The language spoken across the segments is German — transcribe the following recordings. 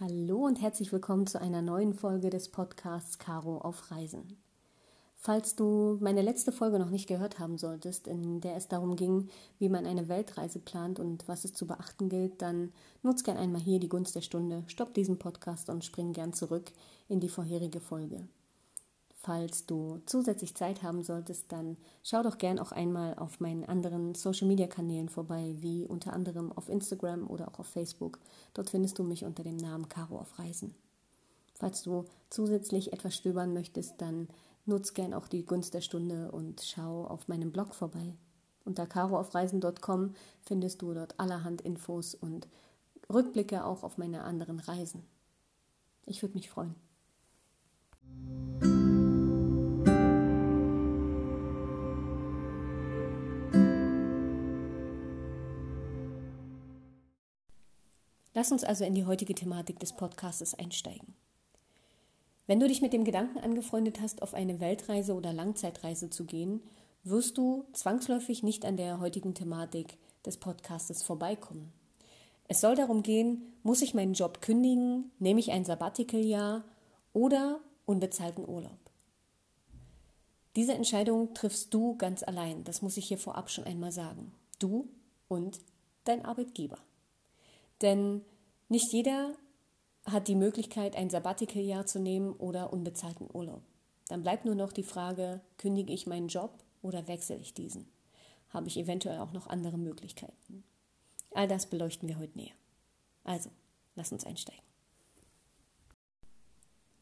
Hallo und herzlich willkommen zu einer neuen Folge des Podcasts Caro auf Reisen. Falls du meine letzte Folge noch nicht gehört haben solltest, in der es darum ging, wie man eine Weltreise plant und was es zu beachten gilt, dann nutz gern einmal hier die Gunst der Stunde, stopp diesen Podcast und spring gern zurück in die vorherige Folge. Falls du zusätzlich Zeit haben solltest, dann schau doch gern auch einmal auf meinen anderen Social Media Kanälen vorbei, wie unter anderem auf Instagram oder auch auf Facebook. Dort findest du mich unter dem Namen Caro auf Reisen. Falls du zusätzlich etwas stöbern möchtest, dann nutz gern auch die Gunst der Stunde und schau auf meinem Blog vorbei. Unter caroaufreisen.com findest du dort allerhand Infos und Rückblicke auch auf meine anderen Reisen. Ich würde mich freuen. Lass uns also in die heutige Thematik des Podcasts einsteigen. Wenn du dich mit dem Gedanken angefreundet hast, auf eine Weltreise oder Langzeitreise zu gehen, wirst du zwangsläufig nicht an der heutigen Thematik des Podcastes vorbeikommen. Es soll darum gehen, muss ich meinen Job kündigen, nehme ich ein Sabbatical-Jahr oder unbezahlten Urlaub. Diese Entscheidung triffst du ganz allein, das muss ich hier vorab schon einmal sagen. Du und dein Arbeitgeber. Denn nicht jeder hat die Möglichkeit, ein Sabbatical-Jahr zu nehmen oder unbezahlten Urlaub. Dann bleibt nur noch die Frage, kündige ich meinen Job oder wechsle ich diesen? Habe ich eventuell auch noch andere Möglichkeiten? All das beleuchten wir heute näher. Also, lass uns einsteigen.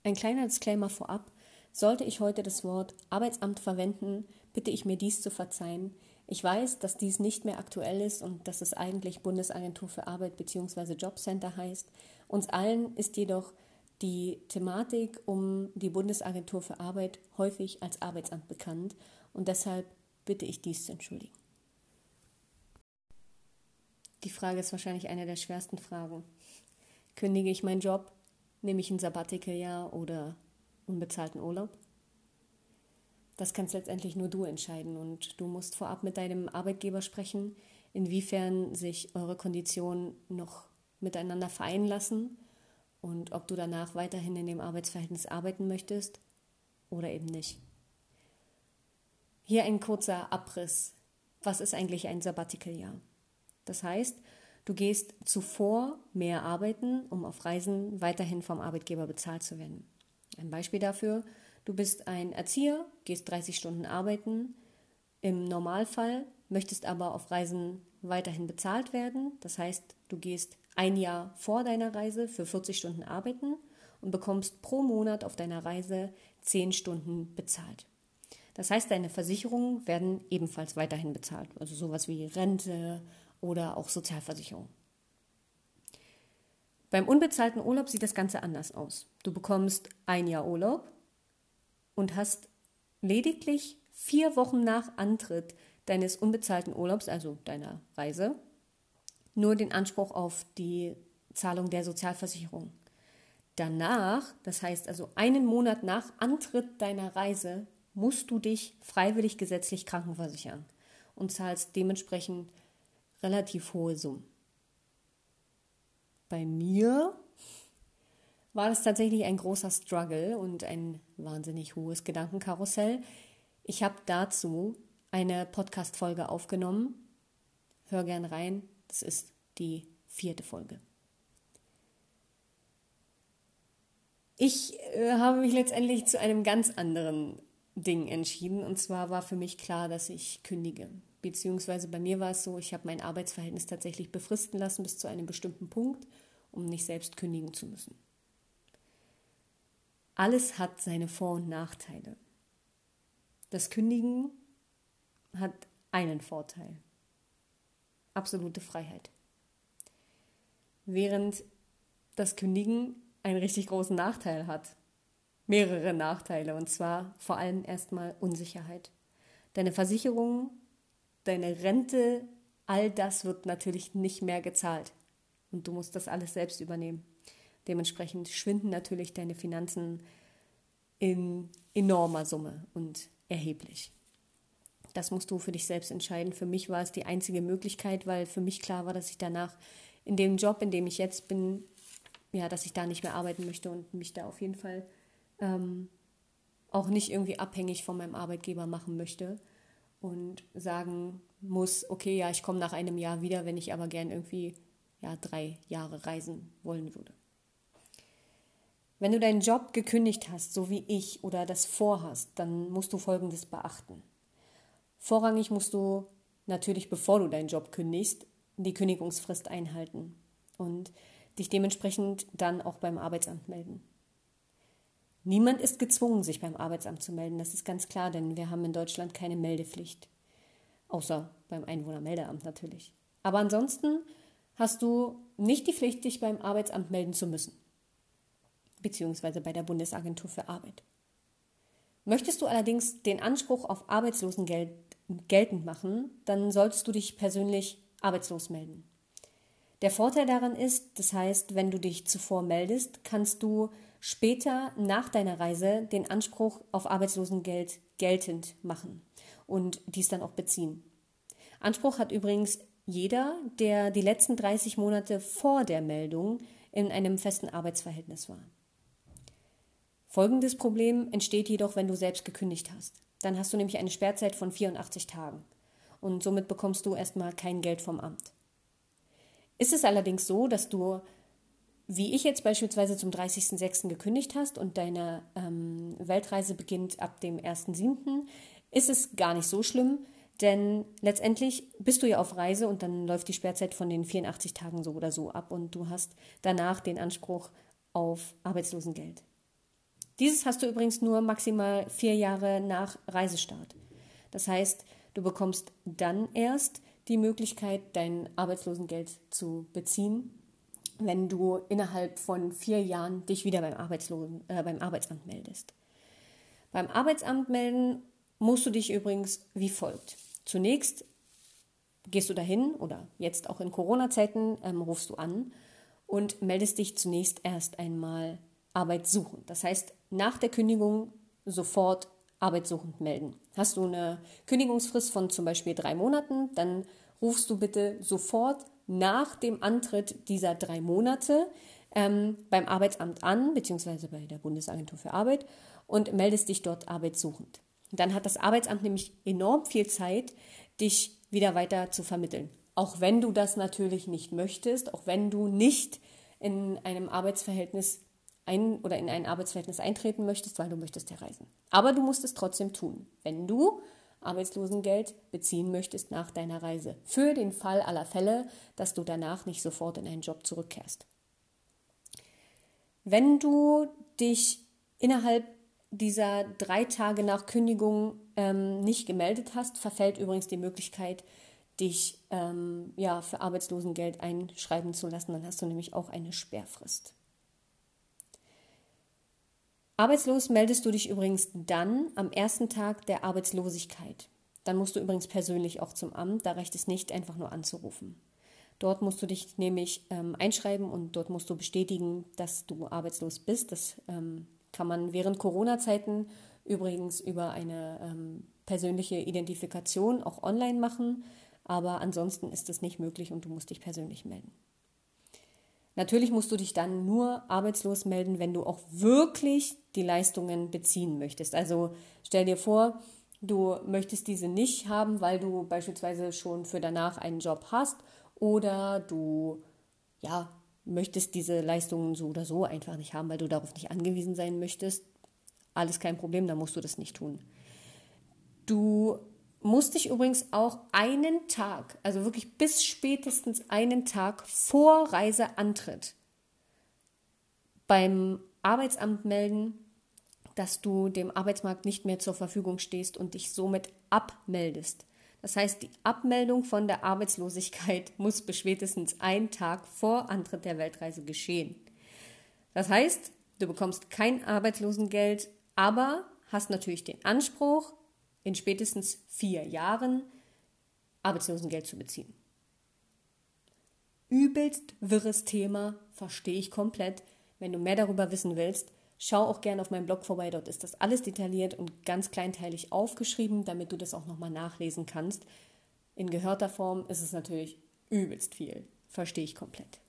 Ein kleiner Disclaimer vorab. Sollte ich heute das Wort Arbeitsamt verwenden, bitte ich mir dies zu verzeihen. Ich weiß, dass dies nicht mehr aktuell ist und dass es eigentlich Bundesagentur für Arbeit bzw. Jobcenter heißt. Uns allen ist jedoch die Thematik um die Bundesagentur für Arbeit häufig als Arbeitsamt bekannt und deshalb bitte ich dies zu entschuldigen. Die Frage ist wahrscheinlich eine der schwersten Fragen. Kündige ich meinen Job? Nehme ich ein Sabbatical-Jahr oder unbezahlten Urlaub? Das kannst letztendlich nur du entscheiden und du musst vorab mit deinem Arbeitgeber sprechen, inwiefern sich eure Konditionen noch miteinander vereinen lassen und ob du danach weiterhin in dem Arbeitsverhältnis arbeiten möchtest oder eben nicht. Hier ein kurzer Abriss. Was ist eigentlich ein Sabbatical-Jahr? Das heißt, du gehst zuvor mehr arbeiten, um auf Reisen weiterhin vom Arbeitgeber bezahlt zu werden. Ein Beispiel dafür, Du bist ein Erzieher, gehst 30 Stunden arbeiten. Im Normalfall möchtest aber auf Reisen weiterhin bezahlt werden. Das heißt, du gehst ein Jahr vor deiner Reise für 40 Stunden arbeiten und bekommst pro Monat auf deiner Reise 10 Stunden bezahlt. Das heißt, deine Versicherungen werden ebenfalls weiterhin bezahlt, also sowas wie Rente oder auch Sozialversicherung. Beim unbezahlten Urlaub sieht das Ganze anders aus. Du bekommst ein Jahr Urlaub und hast lediglich vier Wochen nach Antritt deines unbezahlten Urlaubs, also deiner Reise, nur den Anspruch auf die Zahlung der Sozialversicherung. Danach, das heißt also einen Monat nach Antritt deiner Reise, musst du dich freiwillig gesetzlich krankenversichern und zahlst dementsprechend relativ hohe Summen. Bei mir war das tatsächlich ein großer Struggle und ein wahnsinnig hohes Gedankenkarussell. Ich habe dazu eine Podcast-Folge aufgenommen. Hör gern rein. Das ist die vierte Folge. Ich äh, habe mich letztendlich zu einem ganz anderen Ding entschieden. Und zwar war für mich klar, dass ich kündige. Beziehungsweise bei mir war es so, ich habe mein Arbeitsverhältnis tatsächlich befristen lassen bis zu einem bestimmten Punkt, um nicht selbst kündigen zu müssen. Alles hat seine Vor- und Nachteile. Das Kündigen hat einen Vorteil. Absolute Freiheit. Während das Kündigen einen richtig großen Nachteil hat. Mehrere Nachteile. Und zwar vor allem erstmal Unsicherheit. Deine Versicherung, deine Rente, all das wird natürlich nicht mehr gezahlt. Und du musst das alles selbst übernehmen. Dementsprechend schwinden natürlich deine Finanzen in enormer Summe. Und erheblich. Das musst du für dich selbst entscheiden. Für mich war es die einzige Möglichkeit, weil für mich klar war, dass ich danach in dem Job, in dem ich jetzt bin, ja, dass ich da nicht mehr arbeiten möchte und mich da auf jeden Fall ähm, auch nicht irgendwie abhängig von meinem Arbeitgeber machen möchte und sagen muss, okay, ja, ich komme nach einem Jahr wieder, wenn ich aber gern irgendwie ja, drei Jahre reisen wollen würde. Wenn du deinen Job gekündigt hast, so wie ich, oder das vorhast, dann musst du Folgendes beachten. Vorrangig musst du natürlich, bevor du deinen Job kündigst, die Kündigungsfrist einhalten und dich dementsprechend dann auch beim Arbeitsamt melden. Niemand ist gezwungen, sich beim Arbeitsamt zu melden, das ist ganz klar, denn wir haben in Deutschland keine Meldepflicht. Außer beim Einwohnermeldeamt natürlich. Aber ansonsten hast du nicht die Pflicht, dich beim Arbeitsamt melden zu müssen. Beziehungsweise bei der Bundesagentur für Arbeit. Möchtest du allerdings den Anspruch auf Arbeitslosengeld geltend machen, dann solltest du dich persönlich arbeitslos melden. Der Vorteil daran ist, das heißt, wenn du dich zuvor meldest, kannst du später nach deiner Reise den Anspruch auf Arbeitslosengeld geltend machen und dies dann auch beziehen. Anspruch hat übrigens jeder, der die letzten 30 Monate vor der Meldung in einem festen Arbeitsverhältnis war. Folgendes Problem entsteht jedoch, wenn du selbst gekündigt hast. Dann hast du nämlich eine Sperrzeit von 84 Tagen und somit bekommst du erstmal kein Geld vom Amt. Ist es allerdings so, dass du, wie ich jetzt beispielsweise zum 30.06. gekündigt hast und deine ähm, Weltreise beginnt ab dem 1.07., ist es gar nicht so schlimm, denn letztendlich bist du ja auf Reise und dann läuft die Sperrzeit von den 84 Tagen so oder so ab und du hast danach den Anspruch auf Arbeitslosengeld. Dieses hast du übrigens nur maximal vier Jahre nach Reisestart. Das heißt, du bekommst dann erst die Möglichkeit, dein Arbeitslosengeld zu beziehen, wenn du innerhalb von vier Jahren dich wieder beim, Arbeitslosen, äh, beim Arbeitsamt meldest. Beim Arbeitsamt melden musst du dich übrigens wie folgt. Zunächst gehst du dahin oder jetzt auch in Corona-Zeiten ähm, rufst du an und meldest dich zunächst erst einmal arbeitssuchend. Das heißt, nach der Kündigung sofort arbeitssuchend melden. Hast du eine Kündigungsfrist von zum Beispiel drei Monaten, dann rufst du bitte sofort nach dem Antritt dieser drei Monate ähm, beim Arbeitsamt an, beziehungsweise bei der Bundesagentur für Arbeit und meldest dich dort arbeitssuchend. Dann hat das Arbeitsamt nämlich enorm viel Zeit, dich wieder weiter zu vermitteln. Auch wenn du das natürlich nicht möchtest, auch wenn du nicht in einem Arbeitsverhältnis ein oder in ein Arbeitsverhältnis eintreten möchtest, weil du möchtest ja reisen. Aber du musst es trotzdem tun, wenn du Arbeitslosengeld beziehen möchtest nach deiner Reise. Für den Fall aller Fälle, dass du danach nicht sofort in einen Job zurückkehrst. Wenn du dich innerhalb dieser drei Tage nach Kündigung ähm, nicht gemeldet hast, verfällt übrigens die Möglichkeit, dich ähm, ja, für Arbeitslosengeld einschreiben zu lassen. Dann hast du nämlich auch eine Sperrfrist. Arbeitslos meldest du dich übrigens dann am ersten Tag der Arbeitslosigkeit. Dann musst du übrigens persönlich auch zum Amt, da reicht es nicht, einfach nur anzurufen. Dort musst du dich nämlich ähm, einschreiben und dort musst du bestätigen, dass du arbeitslos bist. Das ähm, kann man während Corona-Zeiten übrigens über eine ähm, persönliche Identifikation auch online machen, aber ansonsten ist es nicht möglich und du musst dich persönlich melden. Natürlich musst du dich dann nur arbeitslos melden, wenn du auch wirklich die Leistungen beziehen möchtest. Also stell dir vor, du möchtest diese nicht haben, weil du beispielsweise schon für danach einen Job hast oder du ja möchtest diese Leistungen so oder so einfach nicht haben, weil du darauf nicht angewiesen sein möchtest. Alles kein Problem, dann musst du das nicht tun. Du musste ich übrigens auch einen Tag, also wirklich bis spätestens einen Tag vor Reiseantritt beim Arbeitsamt melden, dass du dem Arbeitsmarkt nicht mehr zur Verfügung stehst und dich somit abmeldest. Das heißt, die Abmeldung von der Arbeitslosigkeit muss bis spätestens einen Tag vor Antritt der Weltreise geschehen. Das heißt, du bekommst kein Arbeitslosengeld, aber hast natürlich den Anspruch, in spätestens vier Jahren Arbeitslosengeld zu beziehen. Übelst wirres Thema, verstehe ich komplett. Wenn du mehr darüber wissen willst, Schau auch gerne auf meinem Blog vorbei, dort ist das alles detailliert und ganz kleinteilig aufgeschrieben, damit du das auch nochmal nachlesen kannst. In gehörter Form ist es natürlich übelst viel, verstehe ich komplett.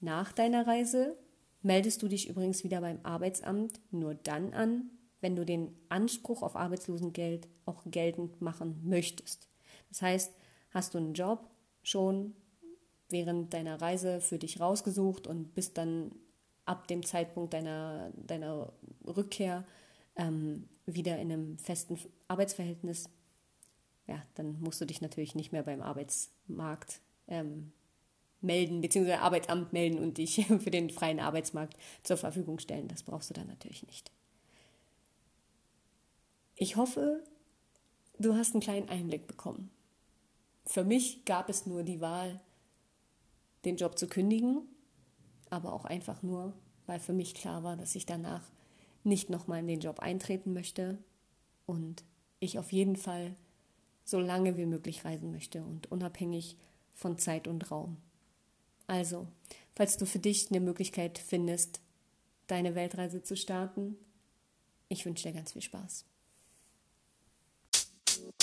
Nach deiner Reise meldest du dich übrigens wieder beim Arbeitsamt nur dann an, wenn du den Anspruch auf Arbeitslosengeld auch geltend machen möchtest. Das heißt, hast du einen Job schon während deiner Reise für dich rausgesucht und bist dann ab dem Zeitpunkt deiner, deiner Rückkehr ähm, wieder in einem festen Arbeitsverhältnis, ja, dann musst du dich natürlich nicht mehr beim Arbeitsmarkt ähm, melden, beziehungsweise Arbeitsamt melden und dich für den freien Arbeitsmarkt zur Verfügung stellen. Das brauchst du dann natürlich nicht. Ich hoffe, du hast einen kleinen Einblick bekommen. Für mich gab es nur die Wahl, den Job zu kündigen aber auch einfach nur, weil für mich klar war, dass ich danach nicht nochmal in den Job eintreten möchte und ich auf jeden Fall so lange wie möglich reisen möchte und unabhängig von Zeit und Raum. Also, falls du für dich eine Möglichkeit findest, deine Weltreise zu starten, ich wünsche dir ganz viel Spaß.